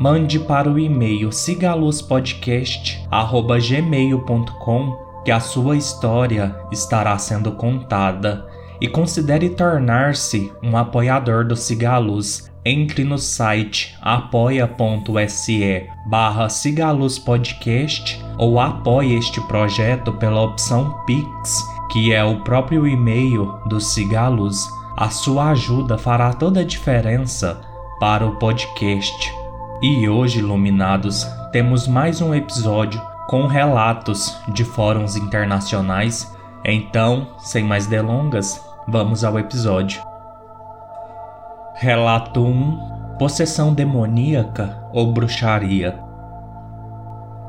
mande para o e-mail sigaluzpodcast@gmail.com que a sua história estará sendo contada e considere tornar-se um apoiador do Cigaluz. Entre no site apoia.se barra Podcast ou apoie este projeto pela opção Pix, que é o próprio e-mail do Cigaluz. A sua ajuda fará toda a diferença para o podcast. E hoje, iluminados, temos mais um episódio com relatos de fóruns internacionais. Então, sem mais delongas, vamos ao episódio. Relato 1: Possessão demoníaca ou bruxaria.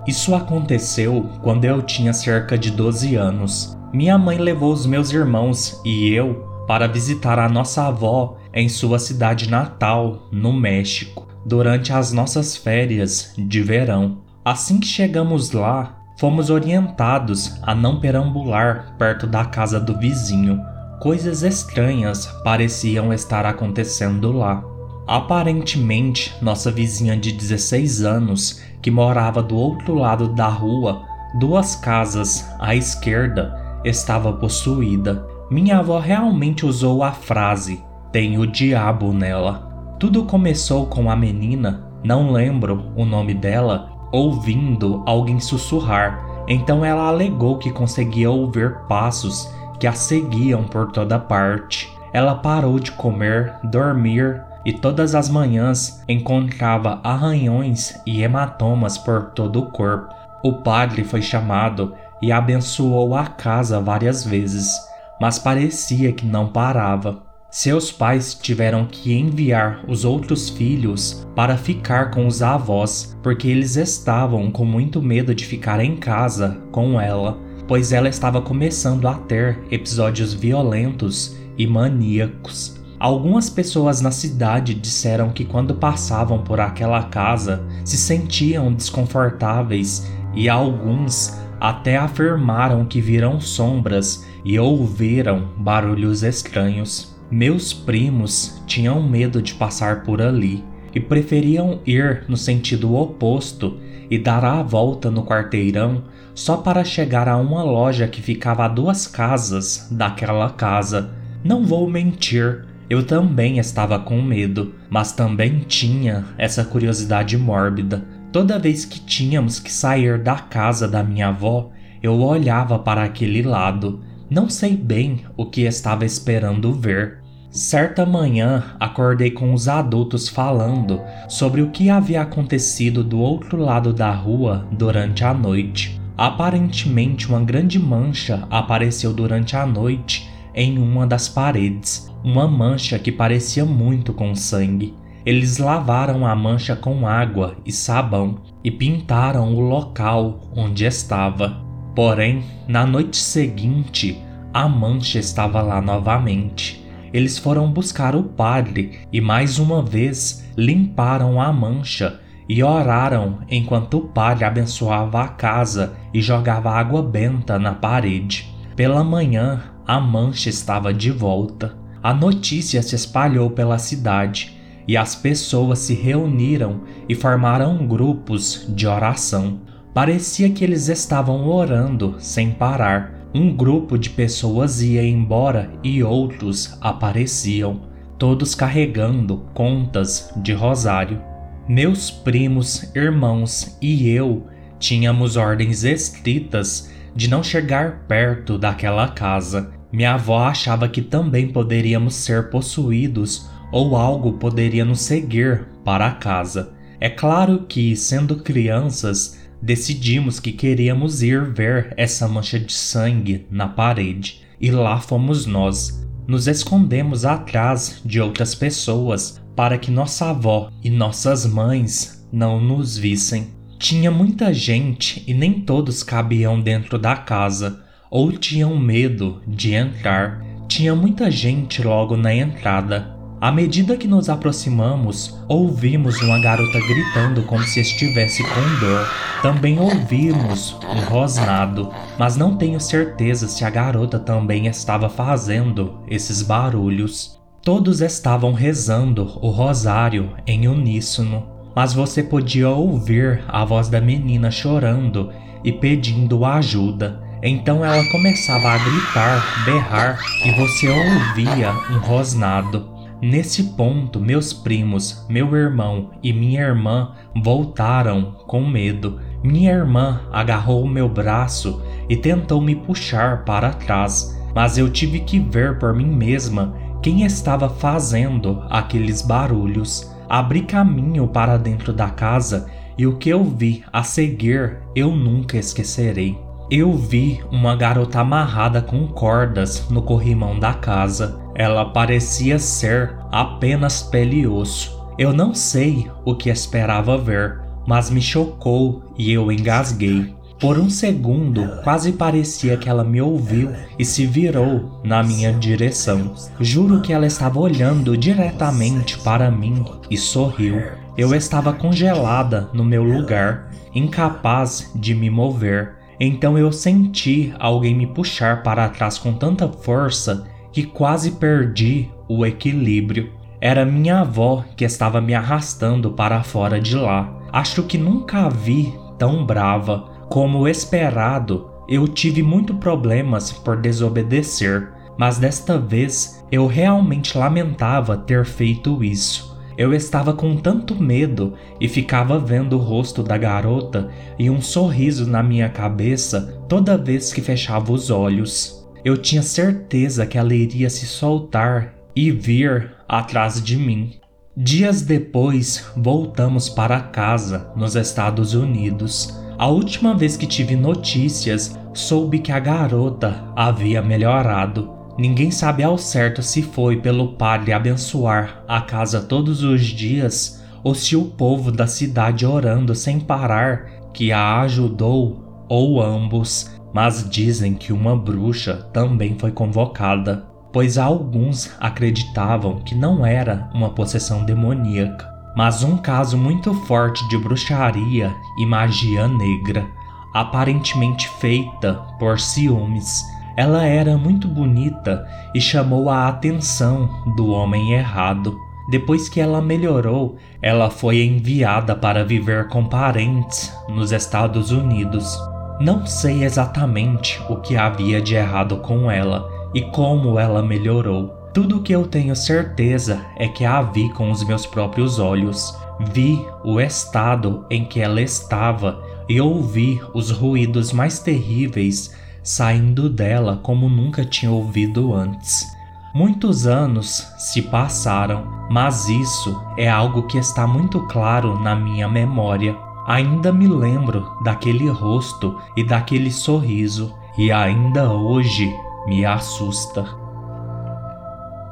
Isso aconteceu quando eu tinha cerca de 12 anos. Minha mãe levou os meus irmãos e eu para visitar a nossa avó em sua cidade natal, no México durante as nossas férias de verão. Assim que chegamos lá, fomos orientados a não perambular perto da casa do vizinho. Coisas estranhas pareciam estar acontecendo lá. Aparentemente, nossa vizinha de 16 anos, que morava do outro lado da rua, duas casas à esquerda, estava possuída. Minha avó realmente usou a frase: tem o diabo nela. Tudo começou com a menina, não lembro o nome dela, ouvindo alguém sussurrar. Então ela alegou que conseguia ouvir passos que a seguiam por toda parte. Ela parou de comer, dormir e todas as manhãs encontrava arranhões e hematomas por todo o corpo. O padre foi chamado e abençoou a casa várias vezes, mas parecia que não parava. Seus pais tiveram que enviar os outros filhos para ficar com os avós, porque eles estavam com muito medo de ficar em casa com ela, pois ela estava começando a ter episódios violentos e maníacos. Algumas pessoas na cidade disseram que quando passavam por aquela casa se sentiam desconfortáveis e alguns até afirmaram que viram sombras e ouviram barulhos estranhos. Meus primos tinham medo de passar por ali e preferiam ir no sentido oposto e dar a volta no quarteirão só para chegar a uma loja que ficava a duas casas daquela casa. Não vou mentir, eu também estava com medo, mas também tinha essa curiosidade mórbida. Toda vez que tínhamos que sair da casa da minha avó, eu olhava para aquele lado não sei bem o que estava esperando ver. Certa manhã acordei com os adultos falando sobre o que havia acontecido do outro lado da rua durante a noite. Aparentemente, uma grande mancha apareceu durante a noite em uma das paredes, uma mancha que parecia muito com sangue. Eles lavaram a mancha com água e sabão e pintaram o local onde estava. Porém, na noite seguinte, a mancha estava lá novamente. Eles foram buscar o padre e mais uma vez limparam a mancha e oraram enquanto o padre abençoava a casa e jogava água benta na parede. Pela manhã, a mancha estava de volta. A notícia se espalhou pela cidade e as pessoas se reuniram e formaram grupos de oração. Parecia que eles estavam orando sem parar. Um grupo de pessoas ia embora e outros apareciam, todos carregando contas de rosário. Meus primos, irmãos e eu tínhamos ordens estritas de não chegar perto daquela casa. Minha avó achava que também poderíamos ser possuídos ou algo poderia nos seguir para a casa. É claro que, sendo crianças, decidimos que queríamos ir ver essa mancha de sangue na parede, e lá fomos nós. Nos escondemos atrás de outras pessoas para que nossa avó e nossas mães não nos vissem. Tinha muita gente e nem todos cabiam dentro da casa, ou tinham medo de entrar. Tinha muita gente logo na entrada. À medida que nos aproximamos, ouvimos uma garota gritando como se estivesse com dor. Também ouvimos um rosnado, mas não tenho certeza se a garota também estava fazendo esses barulhos. Todos estavam rezando o rosário em uníssono, mas você podia ouvir a voz da menina chorando e pedindo ajuda. Então ela começava a gritar, berrar e você ouvia um rosnado. Nesse ponto, meus primos, meu irmão e minha irmã voltaram com medo. Minha irmã agarrou meu braço e tentou me puxar para trás, mas eu tive que ver por mim mesma quem estava fazendo aqueles barulhos. Abri caminho para dentro da casa e o que eu vi a seguir eu nunca esquecerei. Eu vi uma garota amarrada com cordas no corrimão da casa. Ela parecia ser apenas pele e osso. Eu não sei o que esperava ver, mas me chocou e eu engasguei. Por um segundo, quase parecia que ela me ouviu e se virou na minha direção. Juro que ela estava olhando diretamente para mim e sorriu. Eu estava congelada no meu lugar, incapaz de me mover. Então eu senti alguém me puxar para trás com tanta força que quase perdi o equilíbrio. Era minha avó que estava me arrastando para fora de lá. Acho que nunca a vi tão brava. Como esperado, eu tive muito problemas por desobedecer, mas desta vez eu realmente lamentava ter feito isso. Eu estava com tanto medo e ficava vendo o rosto da garota e um sorriso na minha cabeça toda vez que fechava os olhos. Eu tinha certeza que ela iria se soltar e vir atrás de mim. Dias depois, voltamos para casa, nos Estados Unidos. A última vez que tive notícias, soube que a garota havia melhorado. Ninguém sabe ao certo se foi pelo padre abençoar a casa todos os dias ou se o povo da cidade orando sem parar que a ajudou ou ambos, mas dizem que uma bruxa também foi convocada, pois alguns acreditavam que não era uma possessão demoníaca mas um caso muito forte de bruxaria e magia negra, aparentemente feita por ciúmes. Ela era muito bonita e chamou a atenção do homem errado. Depois que ela melhorou, ela foi enviada para viver com parentes nos Estados Unidos. Não sei exatamente o que havia de errado com ela e como ela melhorou tudo o que eu tenho certeza é que a vi com os meus próprios olhos. Vi o estado em que ela estava e ouvi os ruídos mais terríveis saindo dela como nunca tinha ouvido antes. Muitos anos se passaram, mas isso é algo que está muito claro na minha memória. Ainda me lembro daquele rosto e daquele sorriso, e ainda hoje me assusta.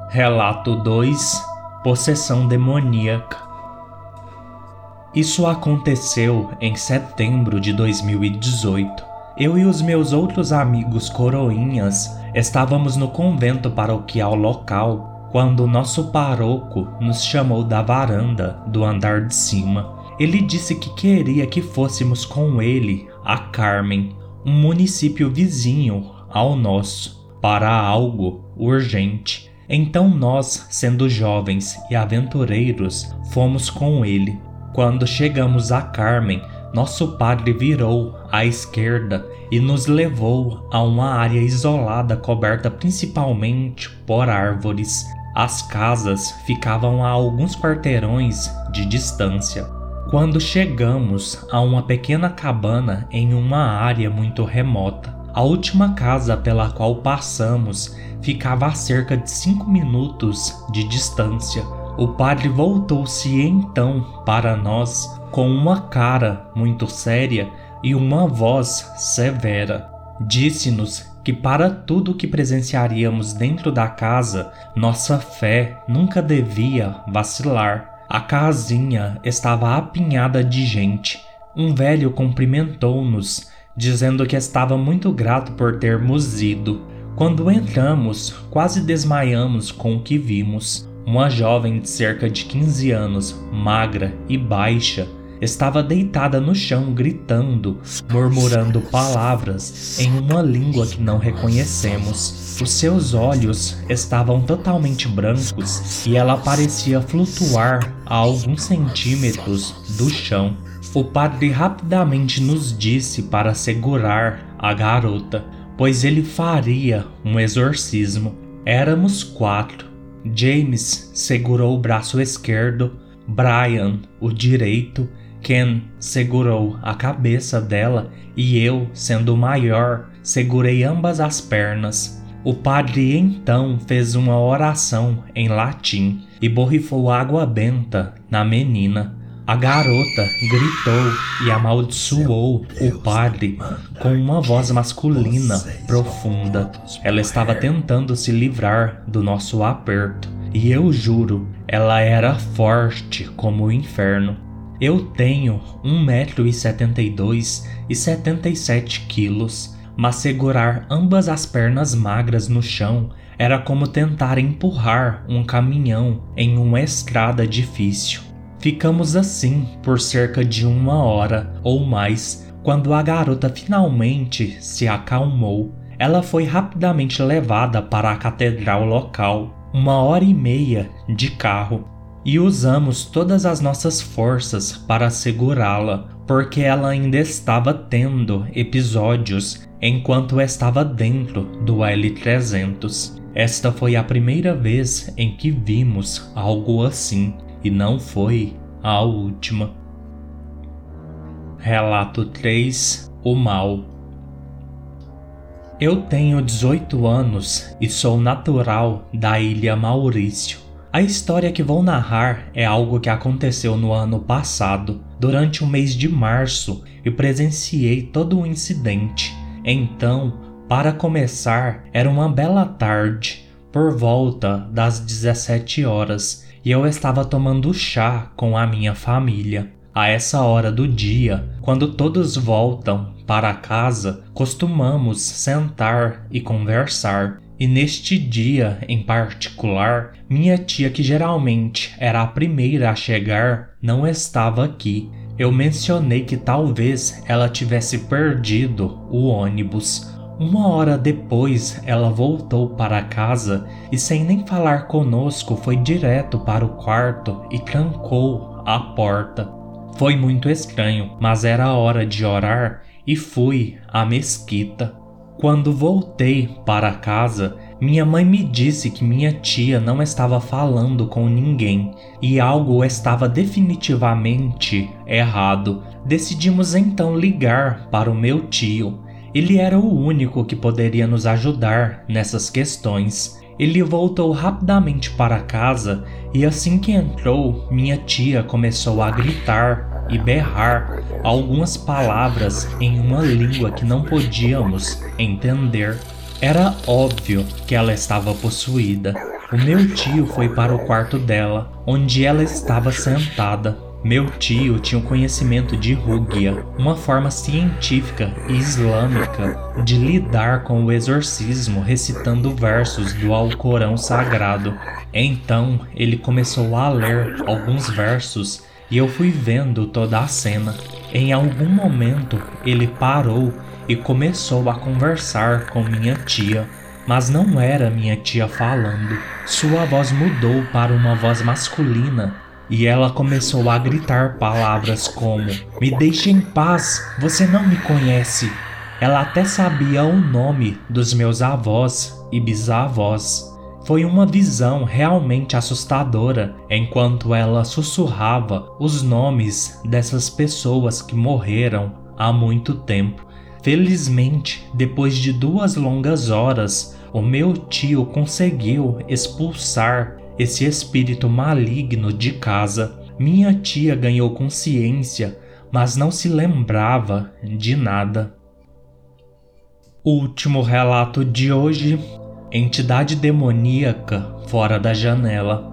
Relato 2 Possessão demoníaca Isso aconteceu em setembro de 2018. Eu e os meus outros amigos coroinhas estávamos no convento paroquial local quando nosso paroco nos chamou da varanda do andar de cima. Ele disse que queria que fôssemos com ele a Carmen, um município vizinho ao nosso, para algo urgente. Então nós, sendo jovens e aventureiros, fomos com ele. Quando chegamos a Carmen, nosso padre virou à esquerda e nos levou a uma área isolada coberta principalmente por árvores. As casas ficavam a alguns quarteirões de distância. Quando chegamos a uma pequena cabana em uma área muito remota, a última casa pela qual passamos ficava a cerca de cinco minutos de distância. O padre voltou-se então para nós com uma cara muito séria e uma voz severa. Disse-nos que para tudo o que presenciaríamos dentro da casa, nossa fé nunca devia vacilar. A casinha estava apinhada de gente, um velho cumprimentou-nos, dizendo que estava muito grato por termos ido. Quando entramos, quase desmaiamos com o que vimos. Uma jovem de cerca de 15 anos, magra e baixa, estava deitada no chão gritando, murmurando palavras em uma língua que não reconhecemos. Os seus olhos estavam totalmente brancos e ela parecia flutuar a alguns centímetros do chão. O padre rapidamente nos disse para segurar a garota, pois ele faria um exorcismo. Éramos quatro. James segurou o braço esquerdo, Brian o direito Ken segurou a cabeça dela e eu, sendo maior, segurei ambas as pernas. O padre então fez uma oração em latim e borrifou água benta na menina. A garota gritou e amaldiçoou o padre com uma voz masculina profunda. Ela estava tentando se livrar do nosso aperto, e eu juro, ela era forte como o inferno. Eu tenho 1,72m e 77 quilos, mas segurar ambas as pernas magras no chão era como tentar empurrar um caminhão em uma estrada difícil. Ficamos assim por cerca de uma hora ou mais quando a garota finalmente se acalmou. Ela foi rapidamente levada para a catedral local, uma hora e meia de carro e usamos todas as nossas forças para segurá-la, porque ela ainda estava tendo episódios enquanto estava dentro do L300. Esta foi a primeira vez em que vimos algo assim, e não foi a última. Relato 3 O Mal Eu tenho 18 anos e sou natural da ilha Maurício a história que vou narrar é algo que aconteceu no ano passado, durante o mês de março, e presenciei todo o incidente. Então, para começar, era uma bela tarde, por volta das 17 horas, e eu estava tomando chá com a minha família. A essa hora do dia, quando todos voltam para casa, costumamos sentar e conversar. E neste dia em particular, minha tia, que geralmente era a primeira a chegar, não estava aqui. Eu mencionei que talvez ela tivesse perdido o ônibus. Uma hora depois, ela voltou para casa e, sem nem falar conosco, foi direto para o quarto e trancou a porta. Foi muito estranho, mas era hora de orar e fui à mesquita. Quando voltei para casa, minha mãe me disse que minha tia não estava falando com ninguém e algo estava definitivamente errado. Decidimos então ligar para o meu tio. Ele era o único que poderia nos ajudar nessas questões. Ele voltou rapidamente para casa e assim que entrou, minha tia começou a gritar e berrar algumas palavras em uma língua que não podíamos entender. Era óbvio que ela estava possuída. O meu tio foi para o quarto dela, onde ela estava sentada. Meu tio tinha o conhecimento de Rugia, uma forma científica e islâmica de lidar com o exorcismo recitando versos do Alcorão Sagrado. Então ele começou a ler alguns versos e eu fui vendo toda a cena. Em algum momento ele parou e começou a conversar com minha tia, mas não era minha tia falando. Sua voz mudou para uma voz masculina e ela começou a gritar palavras como: Me deixe em paz, você não me conhece. Ela até sabia o nome dos meus avós e bisavós. Foi uma visão realmente assustadora enquanto ela sussurrava os nomes dessas pessoas que morreram há muito tempo. Felizmente, depois de duas longas horas, o meu tio conseguiu expulsar esse espírito maligno de casa. Minha tia ganhou consciência, mas não se lembrava de nada. Último relato de hoje entidade demoníaca fora da janela.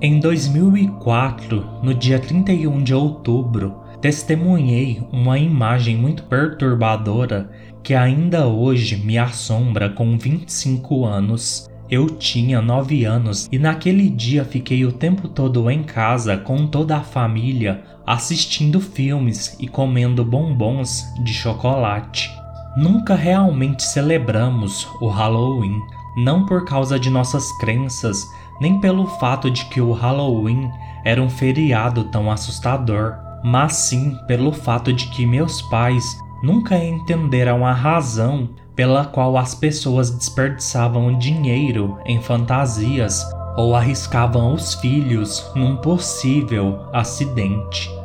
Em 2004, no dia 31 de outubro, testemunhei uma imagem muito perturbadora que ainda hoje me assombra com 25 anos. Eu tinha 9 anos e naquele dia fiquei o tempo todo em casa com toda a família, assistindo filmes e comendo bombons de chocolate. Nunca realmente celebramos o Halloween, não por causa de nossas crenças, nem pelo fato de que o Halloween era um feriado tão assustador, mas sim pelo fato de que meus pais nunca entenderam a razão pela qual as pessoas desperdiçavam dinheiro em fantasias ou arriscavam os filhos num possível acidente.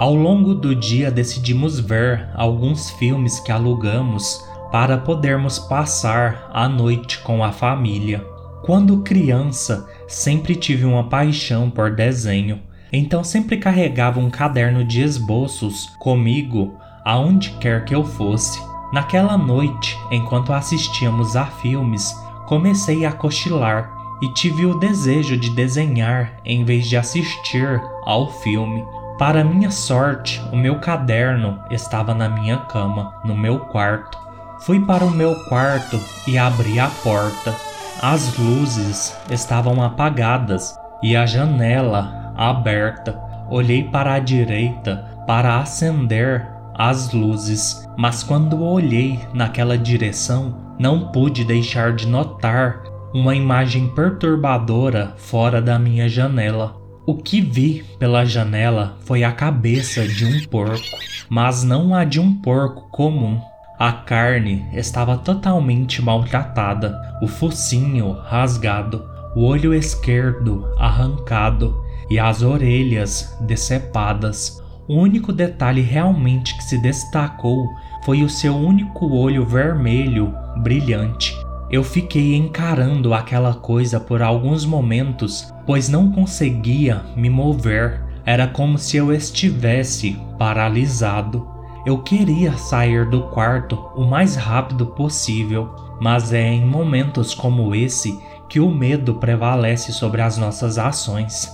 Ao longo do dia decidimos ver alguns filmes que alugamos para podermos passar a noite com a família. Quando criança, sempre tive uma paixão por desenho, então sempre carregava um caderno de esboços comigo aonde quer que eu fosse. Naquela noite, enquanto assistíamos a filmes, comecei a cochilar e tive o desejo de desenhar em vez de assistir ao filme. Para minha sorte, o meu caderno estava na minha cama, no meu quarto. Fui para o meu quarto e abri a porta. As luzes estavam apagadas e a janela aberta. Olhei para a direita para acender as luzes, mas quando olhei naquela direção, não pude deixar de notar uma imagem perturbadora fora da minha janela. O que vi pela janela foi a cabeça de um porco, mas não a de um porco comum. A carne estava totalmente maltratada, o focinho rasgado, o olho esquerdo arrancado e as orelhas decepadas. O único detalhe realmente que se destacou foi o seu único olho vermelho brilhante. Eu fiquei encarando aquela coisa por alguns momentos, pois não conseguia me mover. Era como se eu estivesse paralisado. Eu queria sair do quarto o mais rápido possível, mas é em momentos como esse que o medo prevalece sobre as nossas ações.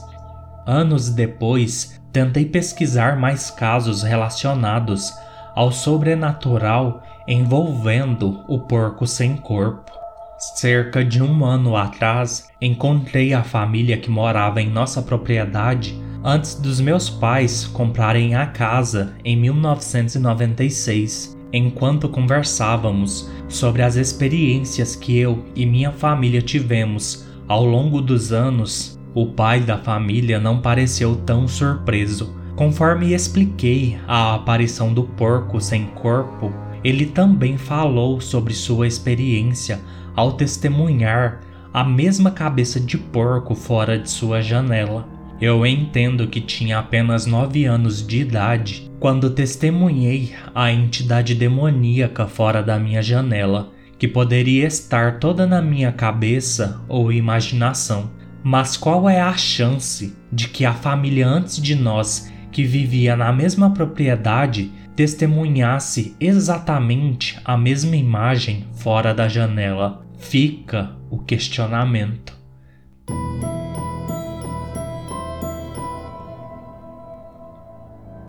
Anos depois, tentei pesquisar mais casos relacionados ao sobrenatural envolvendo o porco sem corpo. Cerca de um ano atrás, encontrei a família que morava em nossa propriedade antes dos meus pais comprarem a casa em 1996. Enquanto conversávamos sobre as experiências que eu e minha família tivemos ao longo dos anos o pai da família não pareceu tão surpreso. Conforme expliquei a aparição do porco sem corpo, ele também falou sobre sua experiência ao testemunhar a mesma cabeça de porco fora de sua janela. Eu entendo que tinha apenas nove anos de idade quando testemunhei a entidade demoníaca fora da minha janela, que poderia estar toda na minha cabeça ou imaginação. Mas qual é a chance de que a família antes de nós, que vivia na mesma propriedade, testemunhasse exatamente a mesma imagem fora da janela? Fica o questionamento.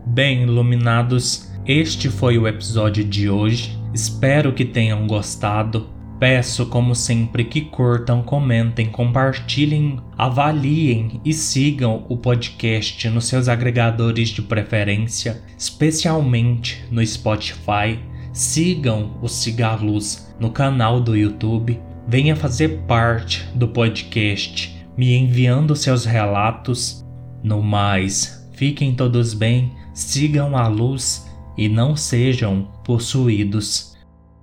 Bem, iluminados, este foi o episódio de hoje. Espero que tenham gostado. Peço, como sempre, que curtam, comentem, compartilhem, avaliem e sigam o podcast nos seus agregadores de preferência, especialmente no Spotify. Sigam o Cigaluz no canal do YouTube. Venha fazer parte do podcast, me enviando seus relatos. No mais, fiquem todos bem, sigam a luz e não sejam possuídos.